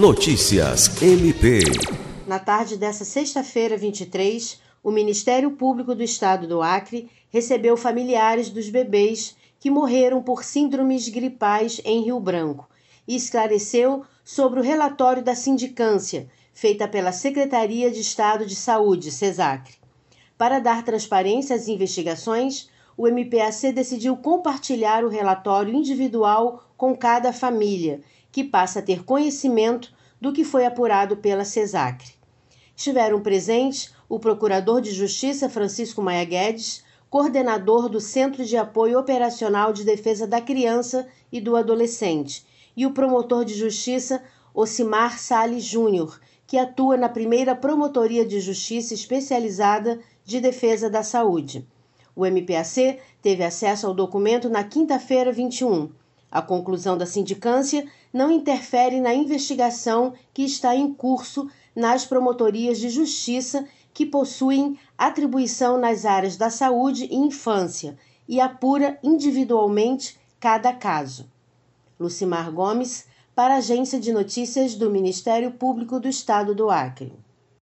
Notícias MP. Na tarde dessa sexta-feira, 23, o Ministério Público do Estado do Acre recebeu familiares dos bebês que morreram por síndromes gripais em Rio Branco e esclareceu sobre o relatório da sindicância feita pela Secretaria de Estado de Saúde, CESACRE. Para dar transparência às investigações, o MPAC decidiu compartilhar o relatório individual com cada família, que passa a ter conhecimento do que foi apurado pela CESACRE. Estiveram presentes o Procurador de Justiça Francisco Maia Guedes, coordenador do Centro de Apoio Operacional de Defesa da Criança e do Adolescente, e o promotor de Justiça Ocimar Salles Júnior, que atua na primeira Promotoria de Justiça Especializada de Defesa da Saúde. O MPAC teve acesso ao documento na quinta-feira 21. A conclusão da sindicância não interfere na investigação que está em curso nas promotorias de justiça que possuem atribuição nas áreas da saúde e infância e apura individualmente cada caso. Lucimar Gomes, para a Agência de Notícias do Ministério Público do Estado do Acre.